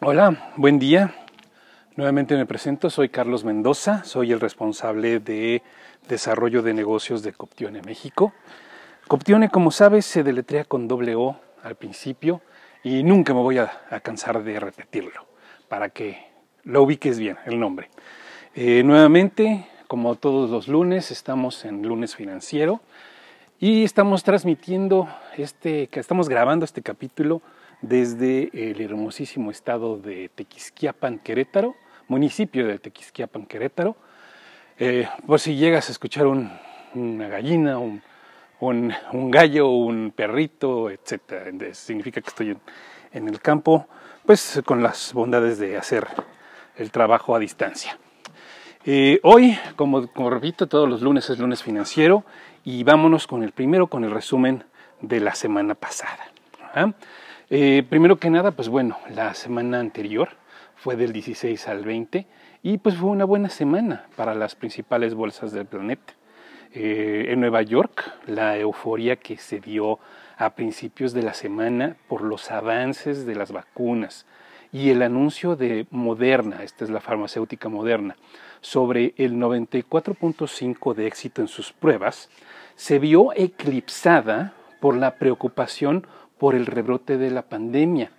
Hola, buen día. Nuevamente me presento, soy Carlos Mendoza, soy el responsable de desarrollo de negocios de Coptione México. Coptione, como sabes, se deletrea con doble O al principio y nunca me voy a, cansar de repetirlo para que lo ubiques bien, el nombre. Eh, nuevamente, como todos los lunes, estamos en lunes financiero y estamos transmitiendo este, estamos grabando este capítulo desde el hermosísimo estado de Tequisquiapan, Querétaro, municipio de Tequisquiapan, Querétaro. Eh, por si llegas a escuchar una gallina, un, un, gallo, un perrito, etc. Significa que estoy en, el campo, pues con las bondades de hacer el trabajo a distancia. Eh, hoy, como, como, repito, todos los lunes es lunes financiero y vámonos con el primero, con el resumen de la semana pasada. ¿ah? Eh, primero que nada, pues bueno, la semana anterior fue del 16 al 20 y pues fue una buena semana para las principales bolsas del planeta. Eh, en Nueva York, la euforia que se dio a principios de la semana por los avances de las vacunas y el anuncio de Moderna, esta es la farmacéutica Moderna, sobre el 94.5 de éxito en sus pruebas, se vio eclipsada por la preocupación por el rebrote de la pandemia.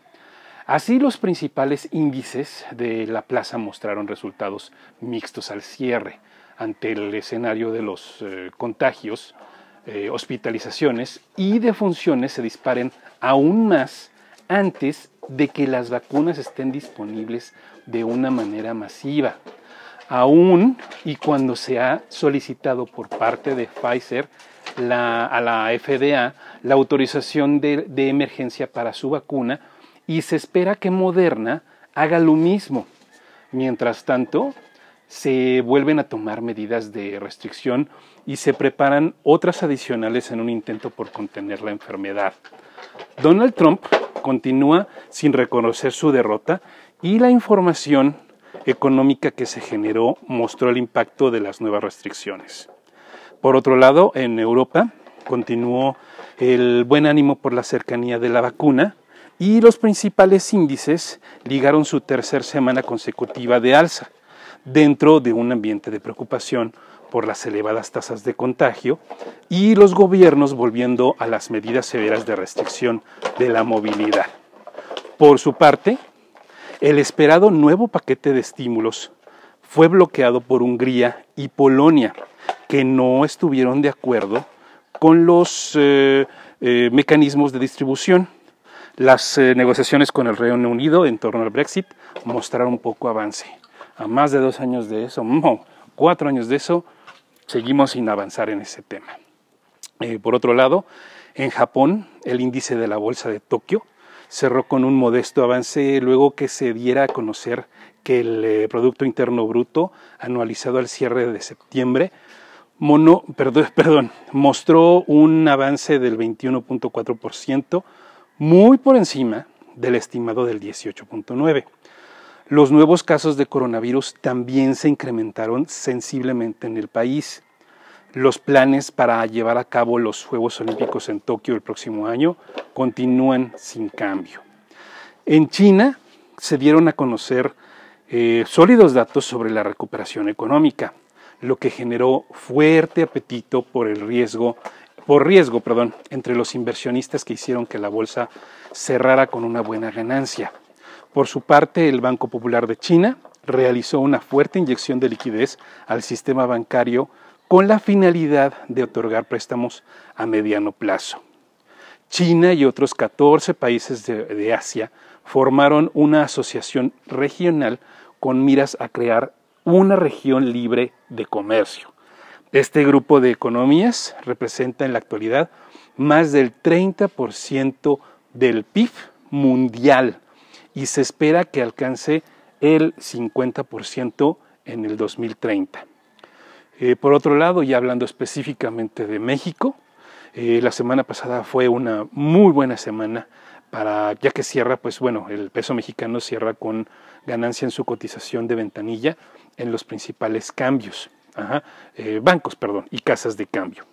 Así los principales índices de la plaza mostraron resultados mixtos al cierre ante el escenario de los eh, contagios, eh, hospitalizaciones y defunciones se disparen aún más antes de que las vacunas estén disponibles de una manera masiva. Aún y cuando se ha solicitado por parte de Pfizer a la FDA la autorización de, emergencia para su vacuna y se espera que Moderna haga lo mismo. Mientras tanto, se vuelven a tomar medidas de restricción y se preparan otras adicionales en un intento por contener la enfermedad. Donald Trump continúa sin reconocer su derrota y la información económica que se generó mostró el impacto de las nuevas restricciones. Por otro lado, en Europa continuó el buen ánimo por la cercanía de la vacuna y los principales índices ligaron su tercera semana consecutiva de alza, dentro de un ambiente de preocupación por las elevadas tasas de contagio y los gobiernos volviendo a las medidas severas de restricción de la movilidad. Por su parte, el esperado nuevo paquete de estímulos fue bloqueado por Hungría y Polonia, que no estuvieron de acuerdo con los eh, eh, mecanismos de distribución. Las eh, negociaciones con el Reino Unido en torno al Brexit mostraron poco avance. A más de dos años de eso, cuatro años de eso, seguimos sin avanzar en ese tema. por otro lado, en Japón, el índice de la bolsa de Tokio cerró con un modesto avance luego que se diera a conocer que el Producto Interno Bruto anualizado al cierre de septiembre mono, perdón, mostró un avance del 21.4%, muy por encima del estimado del 18.9%. Los nuevos casos de coronavirus también se incrementaron sensiblemente en el país. Los planes para llevar a cabo los Juegos Olímpicos en Tokio el próximo año continúan sin cambio. En China se dieron a conocer eh, sólidos datos sobre la recuperación económica lo que generó fuerte apetito por el riesgo, por riesgo, perdón, entre los inversionistas que hicieron que la bolsa cerrara con una buena ganancia. Por su parte, el Banco Popular de China realizó una fuerte inyección de liquidez al sistema bancario con la finalidad de otorgar préstamos a mediano plazo. China y otros 14 países de, de Asia formaron una asociación regional con miras a crear una región libre de comercio. Este grupo de economías representa en la actualidad más del 30% del PIB mundial y se espera que alcance el 50% en el 2030. Eh, por otro lado, ya hablando específicamente de México, eh, la semana pasada fue una muy buena semana para, ya que cierra, pues bueno, el peso mexicano cierra con ganancia en su cotización de ventanilla en los principales cambios, eh, bancos, perdón, y casas de cambio.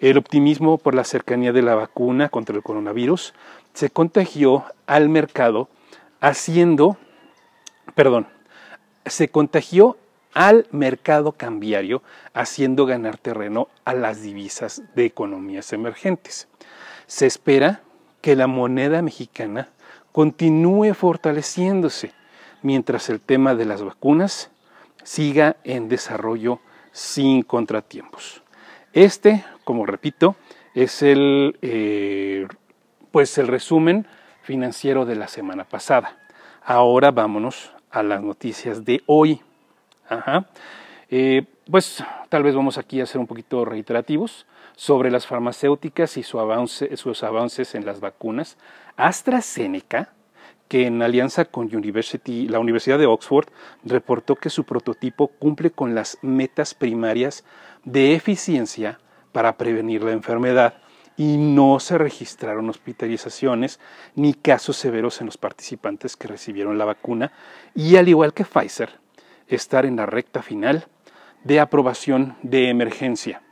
El optimismo por la cercanía de la vacuna contra el coronavirus se contagió al mercado, haciendo perdón, se contagió al mercado cambiario, haciendo ganar terreno a las divisas de economías emergentes. Se espera que la moneda mexicana continúe fortaleciéndose, mientras el tema de las vacunas siga en desarrollo sin contratiempos. Este, como repito, es el, eh, pues el resumen financiero de la semana pasada. Ahora vámonos a las noticias de hoy. Eh, pues tal vez vamos aquí a ser un poquito reiterativos sobre las farmacéuticas y sus avances en las vacunas. AstraZeneca, que en alianza con la Universidad de Oxford reportó que su prototipo cumple con las metas primarias de eficiencia para prevenir la enfermedad y no se registraron hospitalizaciones ni casos severos en los participantes que recibieron la vacuna y al igual que Pfizer, estar en la recta final de aprobación de emergencia.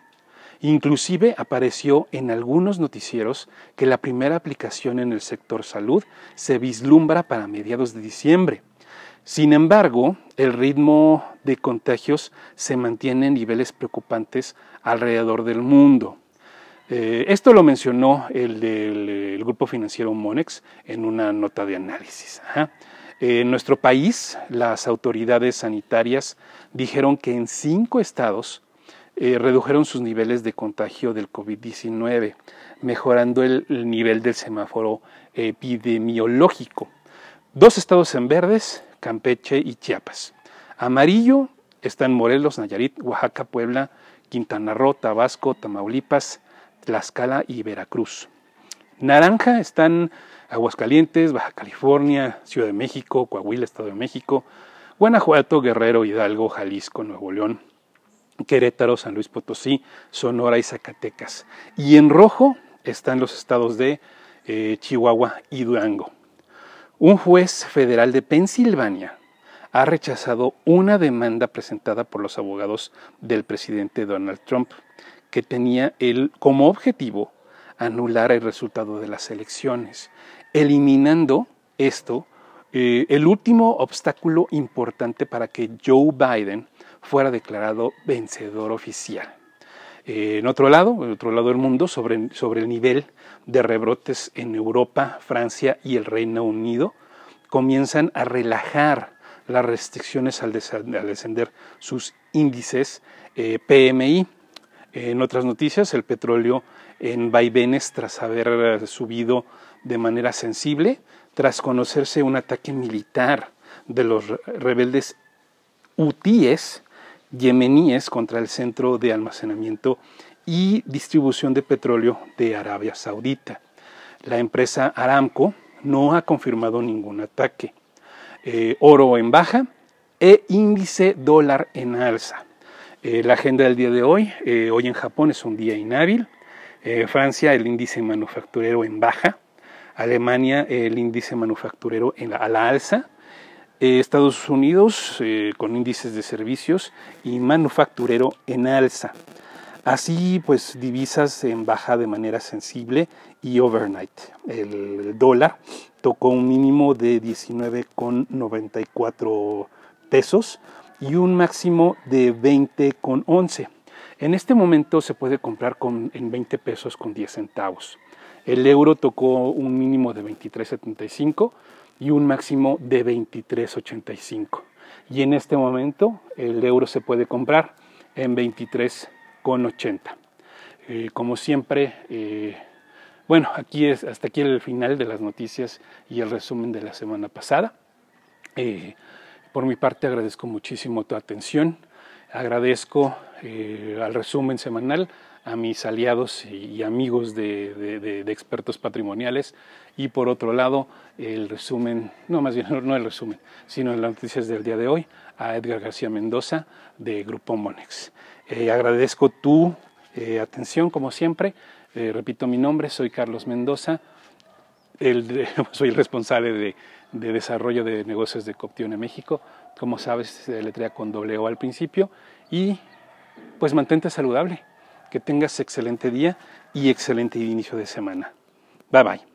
Inclusive apareció en algunos noticieros que la primera aplicación en el sector salud se vislumbra para mediados de diciembre. Sin embargo, el ritmo de contagios se mantiene en niveles preocupantes alrededor del mundo. Eh, esto lo mencionó el del grupo financiero Monex en una nota de análisis. En nuestro país, las autoridades sanitarias dijeron que en cinco estados eh, redujeron sus niveles de contagio del COVID-19, mejorando el, nivel del semáforo epidemiológico. Dos estados en verdes, Campeche y Chiapas. Amarillo están Morelos, Nayarit, Oaxaca, Puebla, Quintana Roo, Tabasco, Tamaulipas, Tlaxcala y Veracruz. Naranja están Aguascalientes, Baja California, Ciudad de México, Coahuila, Estado de México, Guanajuato, Guerrero, Hidalgo, Jalisco, Nuevo León, Querétaro, San Luis Potosí, Sonora y Zacatecas. Y en rojo están los estados de eh, Chihuahua y Durango. Un juez federal de Pensilvania ha rechazado una demanda presentada por los abogados del presidente Donald Trump que tenía él como objetivo anular el resultado de las elecciones, eliminando esto eh, el último obstáculo importante para que Joe Biden fuera declarado vencedor oficial. Eh, en otro lado, en otro lado del mundo, sobre, sobre el nivel de rebrotes en Europa, Francia y el Reino Unido, comienzan a relajar las restricciones al, descender sus índices eh, PMI, en otras noticias, el petróleo en vaivenes tras haber subido de manera sensible, tras conocerse un ataque militar de los rebeldes hutíes yemeníes contra el centro de almacenamiento y distribución de petróleo de Arabia Saudita. La empresa Aramco no ha confirmado ningún ataque. Eh, oro en baja e índice dólar en alza. Eh, la agenda del día de hoy, eh, hoy en Japón es un día inhábil, eh, Francia el índice manufacturero en baja, Alemania el índice manufacturero a la alza, Estados Unidos con índices de servicios y manufacturero en alza. Así pues divisas en baja de manera sensible y overnight. El dólar tocó un mínimo de 19,94 pesos y un máximo de 20,11. En este momento se puede comprar con, en 20 pesos con 10 centavos. El euro tocó un mínimo de 23.75 y un máximo de 23.85. Y en este momento el euro se puede comprar en 23,80. Eh, como siempre, eh, bueno, aquí es hasta aquí el final de las noticias y el resumen de la semana pasada. Eh, por mi parte agradezco muchísimo tu atención, agradezco eh, al resumen semanal a mis aliados y, amigos de, expertos patrimoniales. Y por otro lado el resumen, no más bien no el resumen, sino las noticias del día de hoy a Edgar García Mendoza de Grupo Monex. Eh, agradezco tu eh, atención como siempre, repito mi nombre, soy Carlos Mendoza, soy el responsable de de desarrollo de negocios de Coptione México. Como sabes, se letrea con doble O al principio. Y pues mantente saludable. Que tengas excelente día y excelente inicio de semana. Bye bye.